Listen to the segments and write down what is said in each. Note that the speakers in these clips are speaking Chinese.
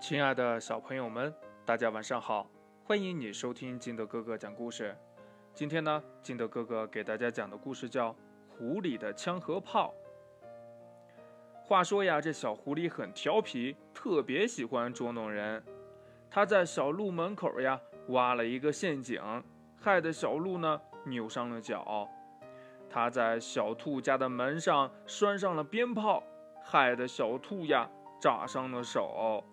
亲爱的小朋友们，大家晚上好！欢迎你收听金德哥哥讲故事。今天呢，金德哥哥给大家讲的故事叫《狐狸的枪和炮》。话说呀，这小狐狸很调皮，特别喜欢捉弄人。他在小鹿门口呀挖了一个陷阱，害得小鹿呢扭伤了脚。他在小兔家的门上拴上了鞭炮，害得小兔呀扎伤了手。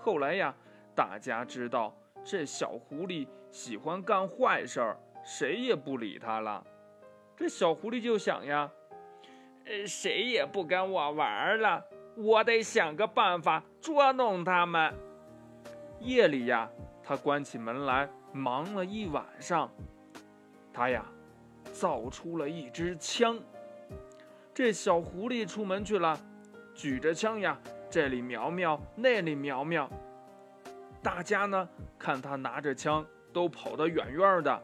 后来呀，大家知道这小狐狸喜欢干坏事儿，谁也不理他了。这小狐狸就想呀，呃，谁也不跟我玩了，我得想个办法捉弄他们。夜里呀，他关起门来忙了一晚上，他呀造出了一支枪。这小狐狸出门去了，举着枪呀。这里瞄瞄，那里瞄瞄，大家呢看他拿着枪，都跑得远远的。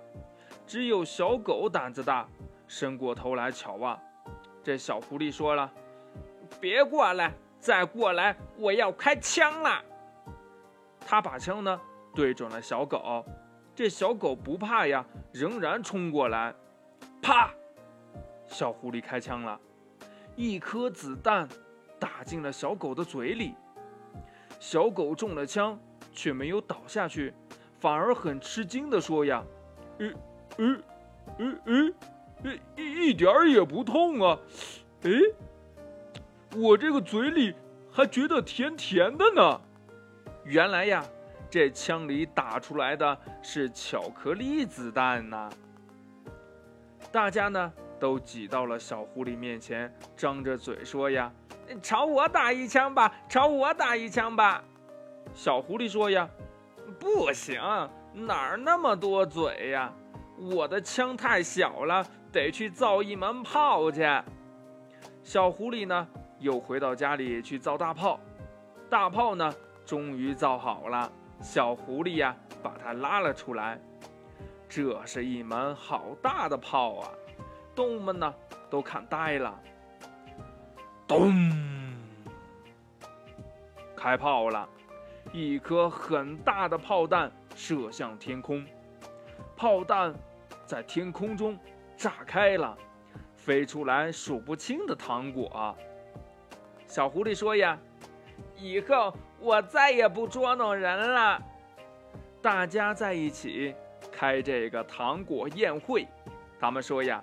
只有小狗胆子大，伸过头来瞧啊。这小狐狸说了：“别过来，再过来，我要开枪了。”他把枪呢对准了小狗，这小狗不怕呀，仍然冲过来。啪！小狐狸开枪了，一颗子弹。打进了小狗的嘴里，小狗中了枪，却没有倒下去，反而很吃惊地说：“呀，呃，呃，呃，呃，一一点儿也不痛啊！哎，我这个嘴里还觉得甜甜的呢。原来呀，这枪里打出来的是巧克力子弹呐！大家呢都挤到了小狐狸面前，张着嘴说：呀。”朝我打一枪吧！朝我打一枪吧！小狐狸说：“呀，不行，哪儿那么多嘴呀？我的枪太小了，得去造一门炮去。”小狐狸呢，又回到家里去造大炮。大炮呢，终于造好了。小狐狸呀，把它拉了出来。这是一门好大的炮啊！动物们呢，都看呆了。咚！开炮了，一颗很大的炮弹射向天空，炮弹在天空中炸开了，飞出来数不清的糖果。小狐狸说：“呀，以后我再也不捉弄人了。”大家在一起开这个糖果宴会，他们说：“呀。”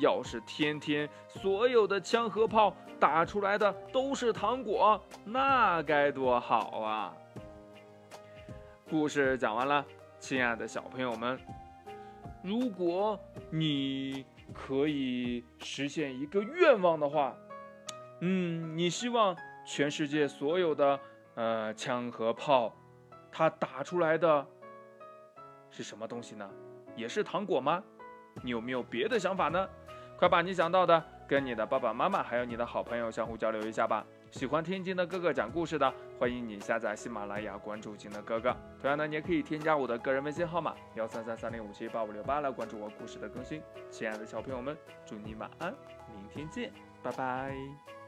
要是天天所有的枪和炮打出来的都是糖果，那该多好啊！故事讲完了，亲爱的小朋友们，如果你可以实现一个愿望的话，嗯，你希望全世界所有的呃枪和炮，它打出来的是什么东西呢？也是糖果吗？你有没有别的想法呢？快把你想到的跟你的爸爸妈妈还有你的好朋友相互交流一下吧。喜欢听金的哥哥讲故事的，欢迎你下载喜马拉雅，关注金的哥哥。同样呢，你也可以添加我的个人微信号码幺三三三零五七八五六八来关注我故事的更新。亲爱的小朋友们，祝你晚安，明天见，拜拜。